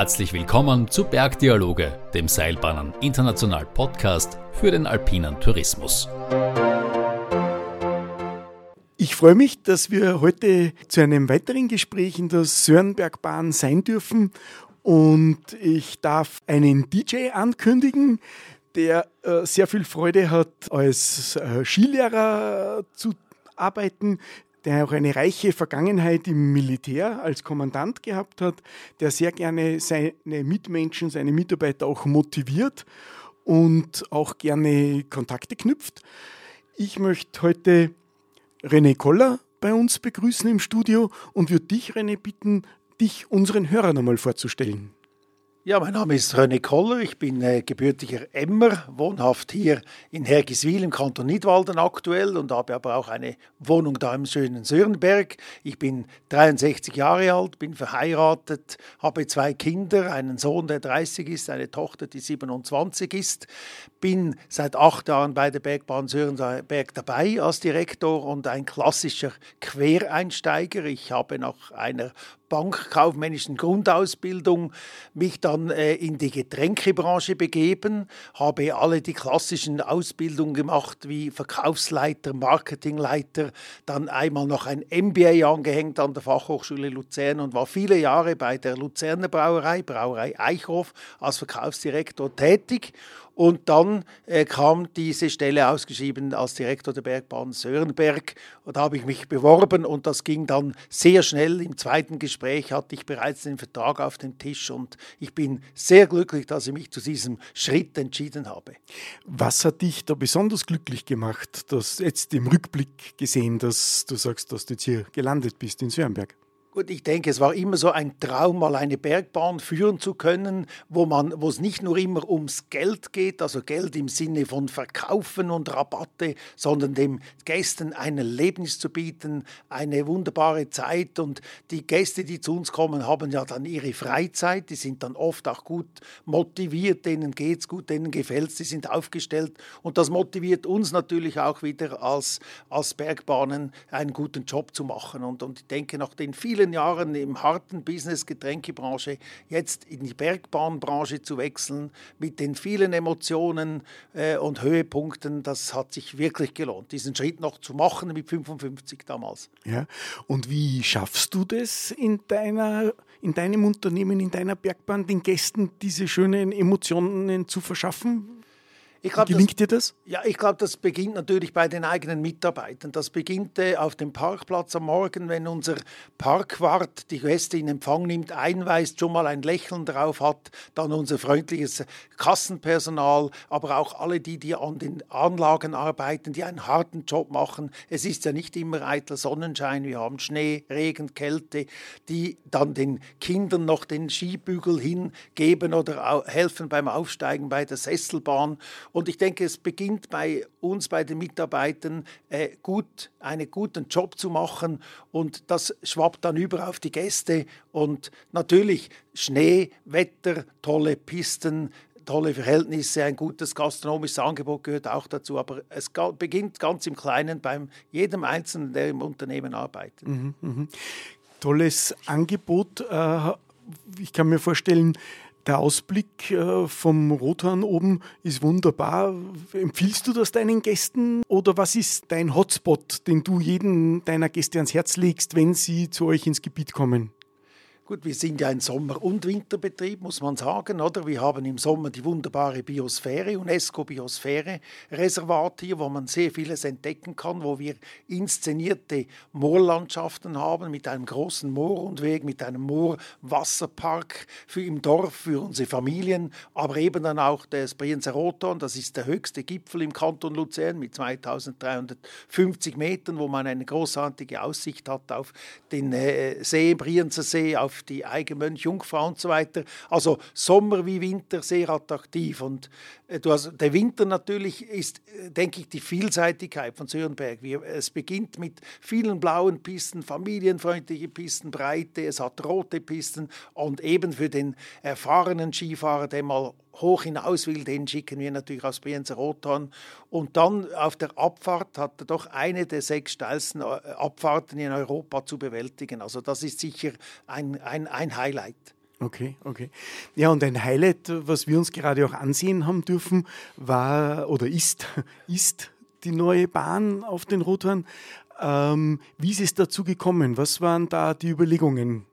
Herzlich willkommen zu Bergdialoge, dem Seilbahnen International Podcast für den alpinen Tourismus. Ich freue mich, dass wir heute zu einem weiteren Gespräch in der Sörenbergbahn sein dürfen und ich darf einen DJ ankündigen, der äh, sehr viel Freude hat, als äh, Skilehrer zu arbeiten der auch eine reiche Vergangenheit im Militär als Kommandant gehabt hat, der sehr gerne seine Mitmenschen, seine Mitarbeiter auch motiviert und auch gerne Kontakte knüpft. Ich möchte heute René Koller bei uns begrüßen im Studio und würde dich, René, bitten, dich unseren Hörern einmal vorzustellen. Ja, mein Name ist René Koller, ich bin äh, gebürtiger Emmer, wohnhaft hier in Hergiswil im Kanton Nidwalden aktuell und habe aber auch eine Wohnung da im schönen Sörenberg. Ich bin 63 Jahre alt, bin verheiratet, habe zwei Kinder, einen Sohn, der 30 ist, eine Tochter, die 27 ist, bin seit acht Jahren bei der Bergbahn Sörenberg dabei als Direktor und ein klassischer Quereinsteiger. Ich habe nach einer bankkaufmännischen Grundausbildung mich dann äh, in die Getränkebranche begeben, habe alle die klassischen Ausbildungen gemacht wie Verkaufsleiter, Marketingleiter, dann einmal noch ein MBA angehängt an der Fachhochschule Luzern und war viele Jahre bei der Luzerner Brauerei, Brauerei Eichhof, als Verkaufsdirektor tätig und dann äh, kam diese Stelle ausgeschrieben als Direktor der Bergbahn Sörenberg. Und da habe ich mich beworben und das ging dann sehr schnell. Im zweiten Gespräch hatte ich bereits den Vertrag auf dem Tisch und ich bin sehr glücklich, dass ich mich zu diesem Schritt entschieden habe. Was hat dich da besonders glücklich gemacht, dass jetzt im Rückblick gesehen, dass du sagst, dass du jetzt hier gelandet bist in Sörenberg? Gut, ich denke, es war immer so ein Traum, mal eine Bergbahn führen zu können, wo, man, wo es nicht nur immer ums Geld geht, also Geld im Sinne von Verkaufen und Rabatte, sondern dem Gästen ein Erlebnis zu bieten, eine wunderbare Zeit. Und die Gäste, die zu uns kommen, haben ja dann ihre Freizeit, die sind dann oft auch gut motiviert, denen geht es gut, denen gefällt es, die sind aufgestellt. Und das motiviert uns natürlich auch wieder als, als Bergbahnen einen guten Job zu machen. Und, und ich denke, nach den vielen vielen Jahren im harten Business Getränkebranche jetzt in die Bergbahnbranche zu wechseln mit den vielen Emotionen äh, und Höhepunkten, das hat sich wirklich gelohnt, diesen Schritt noch zu machen mit 55 damals. Ja, und wie schaffst du das in deiner in deinem Unternehmen, in deiner Bergbahn, den Gästen diese schönen Emotionen zu verschaffen? Glaub, Gelingt das, dir das? Ja, ich glaube, das beginnt natürlich bei den eigenen Mitarbeitern. Das beginnt äh, auf dem Parkplatz am Morgen, wenn unser Parkwart die Gäste in Empfang nimmt, einweist, schon mal ein Lächeln drauf hat, dann unser freundliches Kassenpersonal, aber auch alle die, die an den Anlagen arbeiten, die einen harten Job machen. Es ist ja nicht immer eitler Sonnenschein, wir haben Schnee, Regen, Kälte, die dann den Kindern noch den Skibügel hingeben oder helfen beim Aufsteigen bei der Sesselbahn. Und ich denke, es beginnt bei uns, bei den Mitarbeitern, äh, gut, einen guten Job zu machen und das schwappt dann über auf die Gäste und natürlich Schnee, Wetter, tolle Pisten, tolle Verhältnisse, ein gutes gastronomisches Angebot gehört auch dazu. Aber es beginnt ganz im Kleinen bei jedem Einzelnen, der im Unternehmen arbeitet. Mhm, mh. Tolles Angebot. Äh, ich kann mir vorstellen, der Ausblick äh, vom Rothorn oben ist wunderbar. Empfiehlst du das deinen Gästen oder was ist dein Hotspot, den du jedem deiner Gäste ans Herz legst, wenn sie zu euch ins Gebiet kommen? Gut, wir sind ja ein Sommer- und Winterbetrieb, muss man sagen, oder? Wir haben im Sommer die wunderbare Biosphäre, UNESCO-Biosphäre-Reservat hier, wo man sehr vieles entdecken kann, wo wir inszenierte Moorlandschaften haben mit einem großen Moorrundweg, mit einem Moorwasserpark für im Dorf, für unsere Familien, aber eben dann auch das Brienzer Rothorn, das ist der höchste Gipfel im Kanton Luzern mit 2350 Metern, wo man eine großartige Aussicht hat auf den äh, See, Brienzer See, auf die Eigenmönch, Jungfrau und so weiter. Also Sommer wie Winter sehr attraktiv. Und äh, du hast, der Winter natürlich ist, äh, denke ich, die Vielseitigkeit von Sörenberg. Wir, es beginnt mit vielen blauen Pisten, familienfreundliche Pisten, breite, es hat rote Pisten und eben für den erfahrenen Skifahrer, der mal hoch hinaus will, den schicken wir natürlich aus Brienzer Rothorn. Und dann auf der Abfahrt hat er doch eine der sechs steilsten äh, Abfahrten in Europa zu bewältigen. Also das ist sicher ein, ein, ein Highlight. Okay, okay. Ja, und ein Highlight, was wir uns gerade auch ansehen haben dürfen, war oder ist, ist die neue Bahn auf den Rothorn. Ähm, wie ist es dazu gekommen? Was waren da die Überlegungen?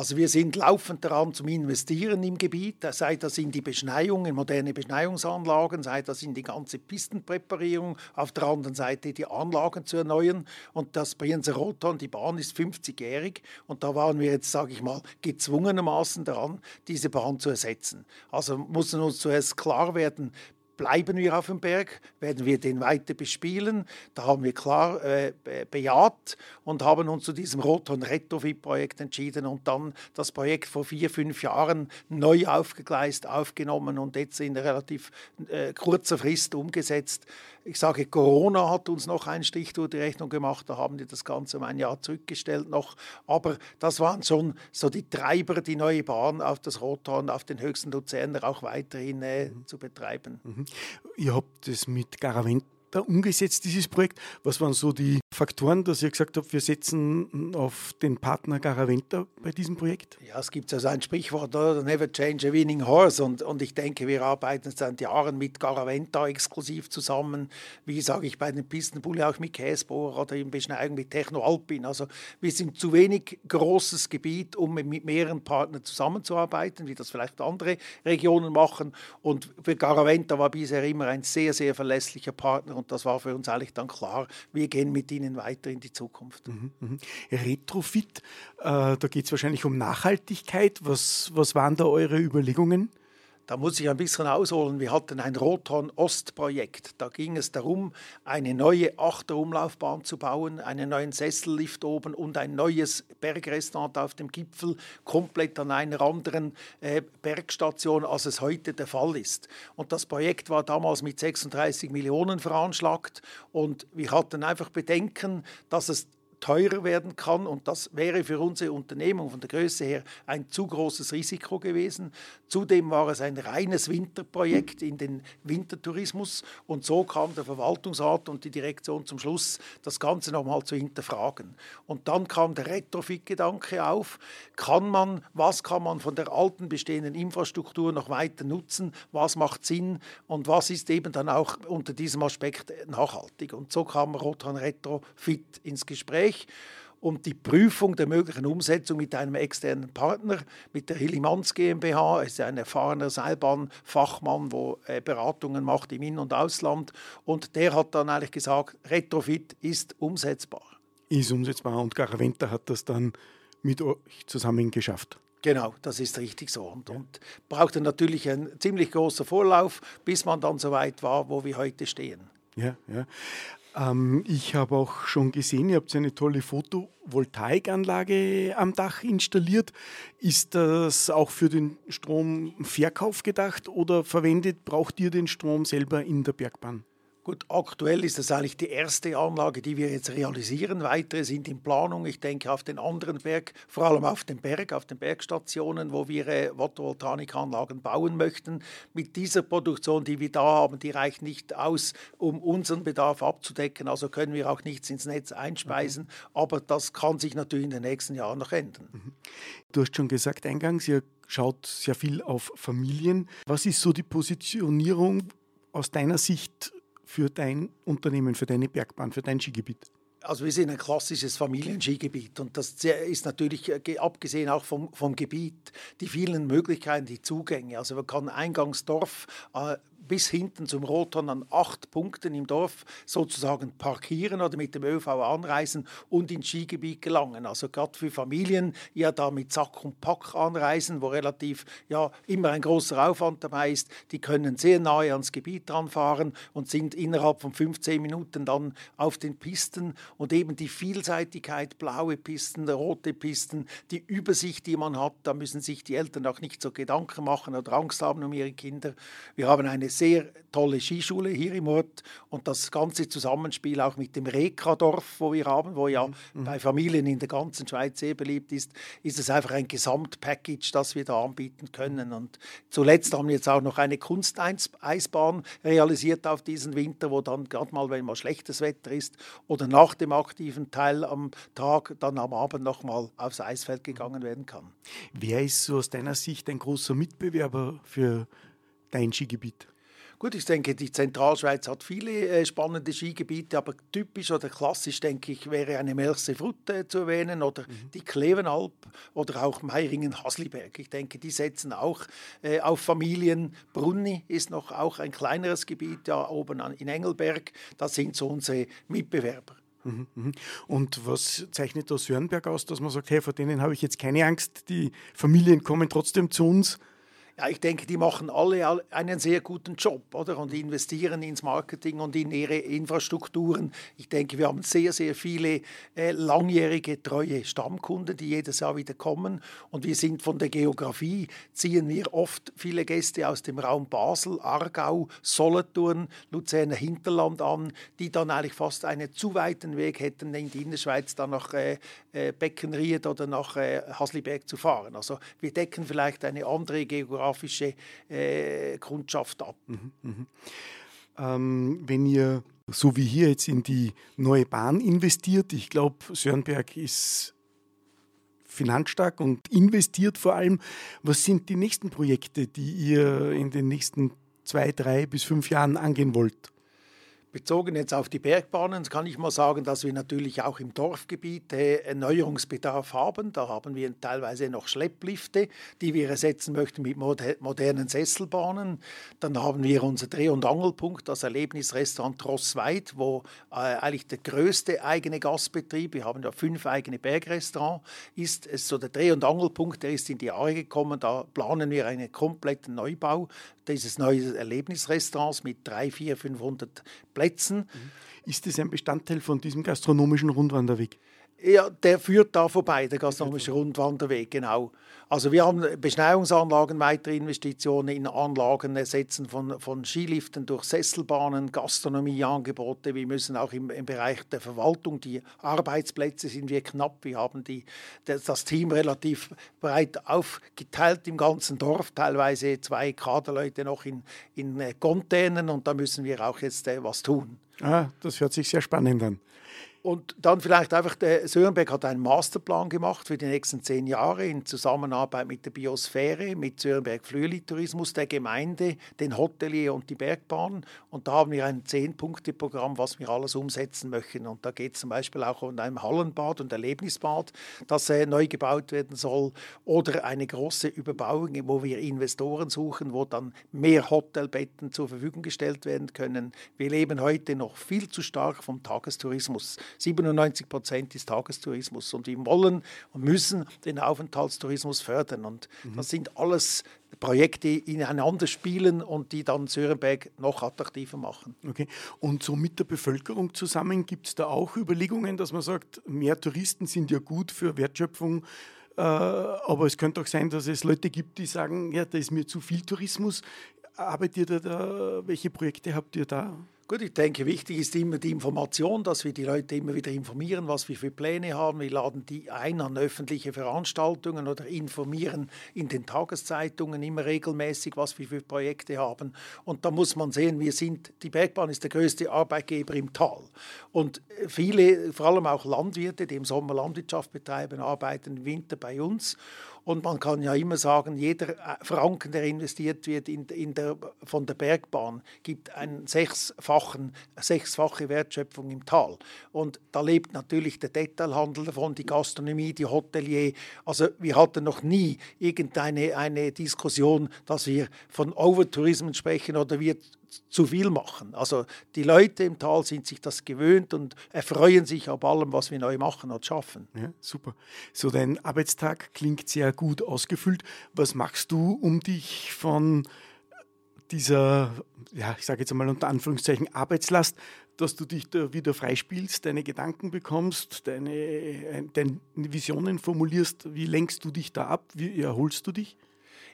Also wir sind laufend daran zum Investieren im Gebiet, sei das in die Beschneiung, in moderne Beschneiungsanlagen, sei das in die ganze Pistenpräparierung, auf der anderen Seite die Anlagen zu erneuern. Und das Brienzer Roton, die Bahn ist 50-jährig und da waren wir jetzt, sage ich mal, gezwungenermaßen daran, diese Bahn zu ersetzen. Also mussten uns zuerst klar werden, bleiben wir auf dem Berg, werden wir den weiter bespielen. Da haben wir klar äh, bejaht und haben uns zu diesem Roton Retrofit-Projekt entschieden und dann das Projekt vor vier, fünf Jahren neu aufgegleist, aufgenommen und jetzt in relativ äh, kurzer Frist umgesetzt. Ich sage, Corona hat uns noch einen Strich durch die Rechnung gemacht, da haben wir das Ganze um ein Jahr zurückgestellt noch. Aber das waren schon so die Treiber, die neue Bahn auf das Rothorn, auf den höchsten Luzerner auch weiterhin äh, mhm. zu betreiben. Mhm. Ihr habt das mit Garaventa umgesetzt, dieses Projekt. Was waren so die Faktoren, dass ihr gesagt habt, wir setzen auf den Partner Garaventa bei diesem Projekt? Ja, es gibt also ein Sprichwort, oder? never change a winning horse. Und, und ich denke, wir arbeiten seit Jahren mit Garaventa exklusiv zusammen, wie sage ich bei den Pistenbully auch mit Käsbohr oder im Beschneidung mit Techno Alpin. Also wir sind zu wenig großes Gebiet, um mit mehreren Partnern zusammenzuarbeiten, wie das vielleicht andere Regionen machen. Und für Garaventa war bisher immer ein sehr, sehr verlässlicher Partner und das war für uns eigentlich dann klar, wir gehen mit ihnen weiter in die Zukunft. Mhm, mh. Retrofit, äh, da geht es wahrscheinlich um Nachhaltigkeit. Was, was waren da eure Überlegungen? Da muss ich ein bisschen ausholen. Wir hatten ein Rothorn-Ost-Projekt. Da ging es darum, eine neue Achterumlaufbahn zu bauen, einen neuen Sessellift oben und ein neues Bergrestaurant auf dem Gipfel, komplett an einer anderen äh, Bergstation, als es heute der Fall ist. Und das Projekt war damals mit 36 Millionen veranschlagt und wir hatten einfach Bedenken, dass es teurer werden kann. Und das wäre für unsere Unternehmung von der Größe her ein zu großes Risiko gewesen. Zudem war es ein reines Winterprojekt in den Wintertourismus. Und so kam der Verwaltungsrat und die Direktion zum Schluss, das Ganze nochmal zu hinterfragen. Und dann kam der Retrofit-Gedanke auf. Kann man, was kann man von der alten bestehenden Infrastruktur noch weiter nutzen? Was macht Sinn? Und was ist eben dann auch unter diesem Aspekt nachhaltig? Und so kam Rotan Retrofit ins Gespräch. Gespräch und die Prüfung der möglichen Umsetzung mit einem externen Partner, mit der Hillimanns GmbH. Er ist ein erfahrener Seilbahnfachmann, der äh, Beratungen macht im In- und Ausland. Und der hat dann eigentlich gesagt, Retrofit ist umsetzbar. Ist umsetzbar und Garaventa hat das dann mit euch zusammen geschafft. Genau, das ist richtig so. Und, und brauchte natürlich einen ziemlich großen Vorlauf, bis man dann so weit war, wo wir heute stehen. Ja, ja. Ähm, ich habe auch schon gesehen, ihr habt eine tolle Photovoltaikanlage am Dach installiert. Ist das auch für den Stromverkauf gedacht oder verwendet, braucht ihr den Strom selber in der Bergbahn? Gut, aktuell ist das eigentlich die erste Anlage, die wir jetzt realisieren. Weitere sind in Planung. Ich denke auf den anderen Berg, vor allem auf dem Berg, auf den Bergstationen, wo wir äh, Photovoltaikanlagen bauen möchten. Mit dieser Produktion, die wir da haben, die reicht nicht aus, um unseren Bedarf abzudecken. Also können wir auch nichts ins Netz einspeisen. Mhm. Aber das kann sich natürlich in den nächsten Jahren noch ändern. Mhm. Du hast schon gesagt eingangs, ihr schaut sehr viel auf Familien. Was ist so die Positionierung aus deiner Sicht für dein Unternehmen, für deine Bergbahn, für dein Skigebiet? Also wir sind ein klassisches Familienskigebiet und das ist natürlich, äh, abgesehen auch vom, vom Gebiet, die vielen Möglichkeiten, die Zugänge. Also man kann Eingangsdorf äh, bis hinten zum Roton an acht Punkten im Dorf sozusagen parkieren oder mit dem ÖV anreisen und ins Skigebiet gelangen. Also gerade für Familien, ja da mit Sack und Pack anreisen, wo relativ ja immer ein großer Aufwand dabei ist, die können sehr nahe ans Gebiet ranfahren und sind innerhalb von 15 Minuten dann auf den Pisten und eben die Vielseitigkeit, blaue Pisten, rote Pisten, die Übersicht, die man hat, da müssen sich die Eltern auch nicht so Gedanken machen oder Angst haben um ihre Kinder. Wir haben eine sehr tolle Skischule hier im Ort und das ganze Zusammenspiel auch mit dem Rekadorf, wo wir haben, wo ja mhm. bei Familien in der ganzen Schweiz sehr beliebt ist, ist es einfach ein Gesamtpackage, das wir da anbieten können. Und zuletzt haben wir jetzt auch noch eine Kunsteisbahn realisiert auf diesen Winter, wo dann gerade mal, wenn mal schlechtes Wetter ist oder nach dem aktiven Teil am Tag, dann am Abend noch mal aufs Eisfeld gegangen werden kann. Wer ist so aus deiner Sicht ein großer Mitbewerber für dein Skigebiet? Gut, ich denke, die Zentralschweiz hat viele äh, spannende Skigebiete, aber typisch oder klassisch, denke ich, wäre eine Melchse Frutte zu erwähnen oder mhm. die Klevenalp oder auch Meiringen-Hasliberg. Ich denke, die setzen auch äh, auf Familien. Brunni ist noch auch ein kleineres Gebiet, ja, oben an, in Engelberg. Das sind so unsere Mitbewerber. Mhm, mhm. Und was zeichnet da Sörnberg aus, dass man sagt, hey, vor denen habe ich jetzt keine Angst, die Familien kommen trotzdem zu uns? Ja, ich denke, die machen alle einen sehr guten Job oder? und investieren ins Marketing und in ihre Infrastrukturen. Ich denke, wir haben sehr, sehr viele äh, langjährige, treue Stammkunden, die jedes Jahr wieder kommen. Und wir sind von der Geografie, ziehen wir oft viele Gäste aus dem Raum Basel, Aargau, Solothurn, Luzerner Hinterland an, die dann eigentlich fast einen zu weiten Weg hätten, in die Innerschweiz dann nach äh, äh, Beckenried oder nach äh, Hasliberg zu fahren. Also wir decken vielleicht eine andere Geografie geografische äh, Kundschaft ab. Mhm, mh. ähm, wenn ihr so wie hier jetzt in die neue Bahn investiert, ich glaube, Sörnberg ist finanzstark und investiert vor allem. Was sind die nächsten Projekte, die ihr in den nächsten zwei, drei bis fünf Jahren angehen wollt? Bezogen jetzt auf die Bergbahnen kann ich mal sagen, dass wir natürlich auch im Dorfgebiet äh, Erneuerungsbedarf haben. Da haben wir teilweise noch Schlepplifte, die wir ersetzen möchten mit modernen Sesselbahnen. Dann haben wir unser Dreh- und Angelpunkt, das Erlebnisrestaurant Trossweit, wo äh, eigentlich der größte eigene Gastbetrieb, wir haben ja fünf eigene Bergrestaurants, ist so der Dreh- und Angelpunkt, der ist in die Jahre gekommen. Da planen wir einen kompletten Neubau dieses neuen Erlebnisrestaurants mit 300, 400, 500 Plätzen. Ist das ein Bestandteil von diesem gastronomischen Rundwanderweg? Ja, der führt da vorbei, der gastronomische Rundwanderweg, genau. Also wir haben Beschneiungsanlagen, weitere Investitionen in Anlagen, Ersetzen von, von Skiliften durch Sesselbahnen, Gastronomieangebote. Wir müssen auch im, im Bereich der Verwaltung, die Arbeitsplätze sind wir knapp. Wir haben die, das Team relativ breit aufgeteilt im ganzen Dorf, teilweise zwei Kaderleute noch in, in äh, Containern und da müssen wir auch jetzt äh, was tun. Ah, das hört sich sehr spannend an. Und dann vielleicht einfach, der Sörenberg hat einen Masterplan gemacht für die nächsten zehn Jahre in Zusammenarbeit mit der Biosphäre, mit Sörenberg Flüeli-Tourismus, der Gemeinde, den Hotelier und die Bergbahn. Und da haben wir ein Zehn-Punkte-Programm, was wir alles umsetzen möchten. Und da geht es zum Beispiel auch um ein Hallenbad und Erlebnisbad, das äh, neu gebaut werden soll. Oder eine große Überbauung, wo wir Investoren suchen, wo dann mehr Hotelbetten zur Verfügung gestellt werden können. Wir leben heute noch viel zu stark vom Tagestourismus. 97 Prozent ist Tagestourismus und wir wollen und müssen den Aufenthaltstourismus fördern. Und mhm. das sind alles Projekte, die ineinander spielen und die dann Sörenberg noch attraktiver machen. Okay. Und so mit der Bevölkerung zusammen gibt es da auch Überlegungen, dass man sagt, mehr Touristen sind ja gut für Wertschöpfung. Äh, aber es könnte auch sein, dass es Leute gibt, die sagen, ja, da ist mir zu viel Tourismus. Arbeitet ihr da, welche Projekte habt ihr da? Gut, ich denke, wichtig ist immer die Information, dass wir die Leute immer wieder informieren, was wir für Pläne haben. Wir laden die ein an öffentliche Veranstaltungen oder informieren in den Tageszeitungen immer regelmäßig, was wir für Projekte haben. Und da muss man sehen, wir sind, die Bergbahn ist der größte Arbeitgeber im Tal. Und viele, vor allem auch Landwirte, die im Sommer Landwirtschaft betreiben, arbeiten im Winter bei uns. Und man kann ja immer sagen, jeder äh, Franken, der investiert wird in, in der, von der Bergbahn, gibt eine sechsfachen, sechsfache Wertschöpfung im Tal. Und da lebt natürlich der Detailhandel davon, die Gastronomie, die Hotelier. Also wir hatten noch nie irgendeine eine Diskussion, dass wir von Overtourismus sprechen oder wir zu viel machen. Also die Leute im Tal sind sich das gewöhnt und erfreuen sich ab allem, was wir neu machen und schaffen. Ja, super. So, dein Arbeitstag klingt sehr gut ausgefüllt. Was machst du, um dich von dieser, ja, ich sage jetzt einmal unter Anführungszeichen, Arbeitslast, dass du dich da wieder freispielst, deine Gedanken bekommst, deine, deine Visionen formulierst. Wie lenkst du dich da ab? Wie erholst du dich?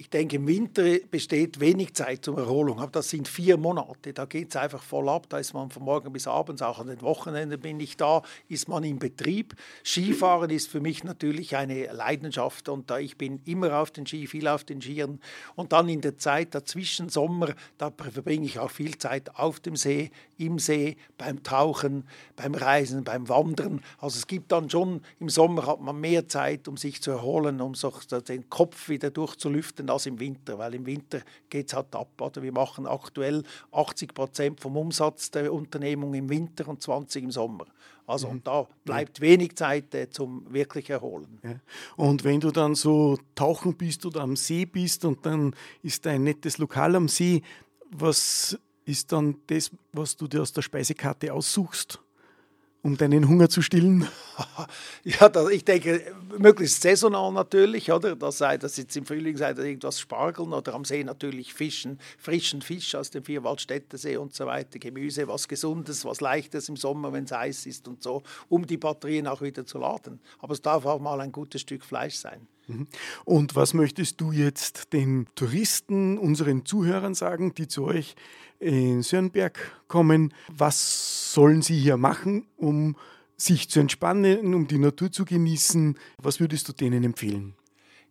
Ich denke, im Winter besteht wenig Zeit zur Erholung, aber das sind vier Monate. Da geht es einfach voll ab. Da ist man von morgen bis abends, auch an den Wochenenden bin ich da, ist man im Betrieb. Skifahren ist für mich natürlich eine Leidenschaft und da ich bin immer auf den Ski, viel auf den Skiern. Und dann in der Zeit dazwischen Sommer, da verbringe ich auch viel Zeit auf dem See, im See, beim Tauchen, beim Reisen, beim Wandern. Also es gibt dann schon, im Sommer hat man mehr Zeit, um sich zu erholen, um so den Kopf wieder durchzulüften als im Winter, weil im Winter geht es halt ab. Oder? Wir machen aktuell 80 Prozent vom Umsatz der Unternehmung im Winter und 20 im Sommer. Also mhm. da bleibt ja. wenig Zeit äh, zum wirklich Erholen. Ja. Und wenn du dann so tauchen bist oder am See bist und dann ist ein nettes Lokal am See, was ist dann das, was du dir aus der Speisekarte aussuchst? um deinen Hunger zu stillen? Ja, das, ich denke, möglichst saisonal natürlich, oder? Das sei das jetzt im Frühling sei das irgendwas Spargeln oder am See natürlich Fischen, frischen Fisch aus dem Vierwaldstättersee und so weiter, Gemüse, was Gesundes, was Leichtes im Sommer, wenn es heiß ist und so, um die Batterien auch wieder zu laden. Aber es darf auch mal ein gutes Stück Fleisch sein. Mhm. Und was möchtest du jetzt den Touristen, unseren Zuhörern sagen, die zu euch in Sörnberg kommen? Was sollen sie hier machen, um sich zu entspannen, um die Natur zu genießen? Was würdest du denen empfehlen?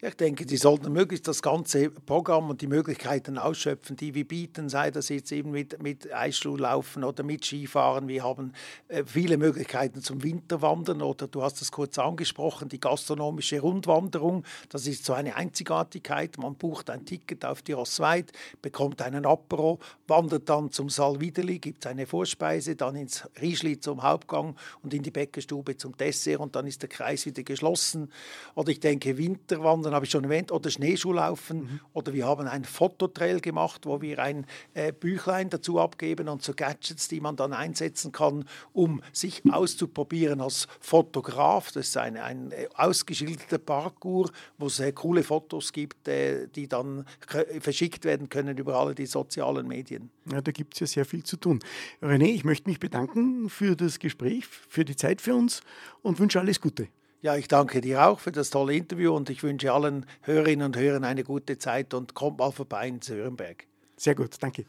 Ich denke, die sollten möglichst das ganze Programm und die Möglichkeiten ausschöpfen, die wir bieten, sei das jetzt eben mit, mit Eisschuhlaufen oder mit Skifahren. Wir haben äh, viele Möglichkeiten zum Winterwandern oder du hast es kurz angesprochen, die gastronomische Rundwanderung. Das ist so eine Einzigartigkeit. Man bucht ein Ticket auf die Rossweid, bekommt einen Apero, wandert dann zum Saal Widerli, gibt eine Vorspeise, dann ins Riesli zum Hauptgang und in die Bäckerstube zum Dessert und dann ist der Kreis wieder geschlossen. Oder ich denke, Winterwandern dann habe ich schon erwähnt, oder Schneeschuhlaufen mhm. oder wir haben ein Fototrail gemacht, wo wir ein äh, Büchlein dazu abgeben und so Gadgets, die man dann einsetzen kann, um sich auszuprobieren als Fotograf. Das ist ein, ein äh, ausgeschilderter Parkour, wo es äh, coole Fotos gibt, äh, die dann verschickt werden können über alle die sozialen Medien. Ja, da gibt es ja sehr viel zu tun. René, ich möchte mich bedanken für das Gespräch, für die Zeit für uns und wünsche alles Gute. Ja, ich danke dir auch für das tolle Interview und ich wünsche allen Hörerinnen und Hörern eine gute Zeit und kommt mal vorbei in Sörenberg. Sehr gut, danke.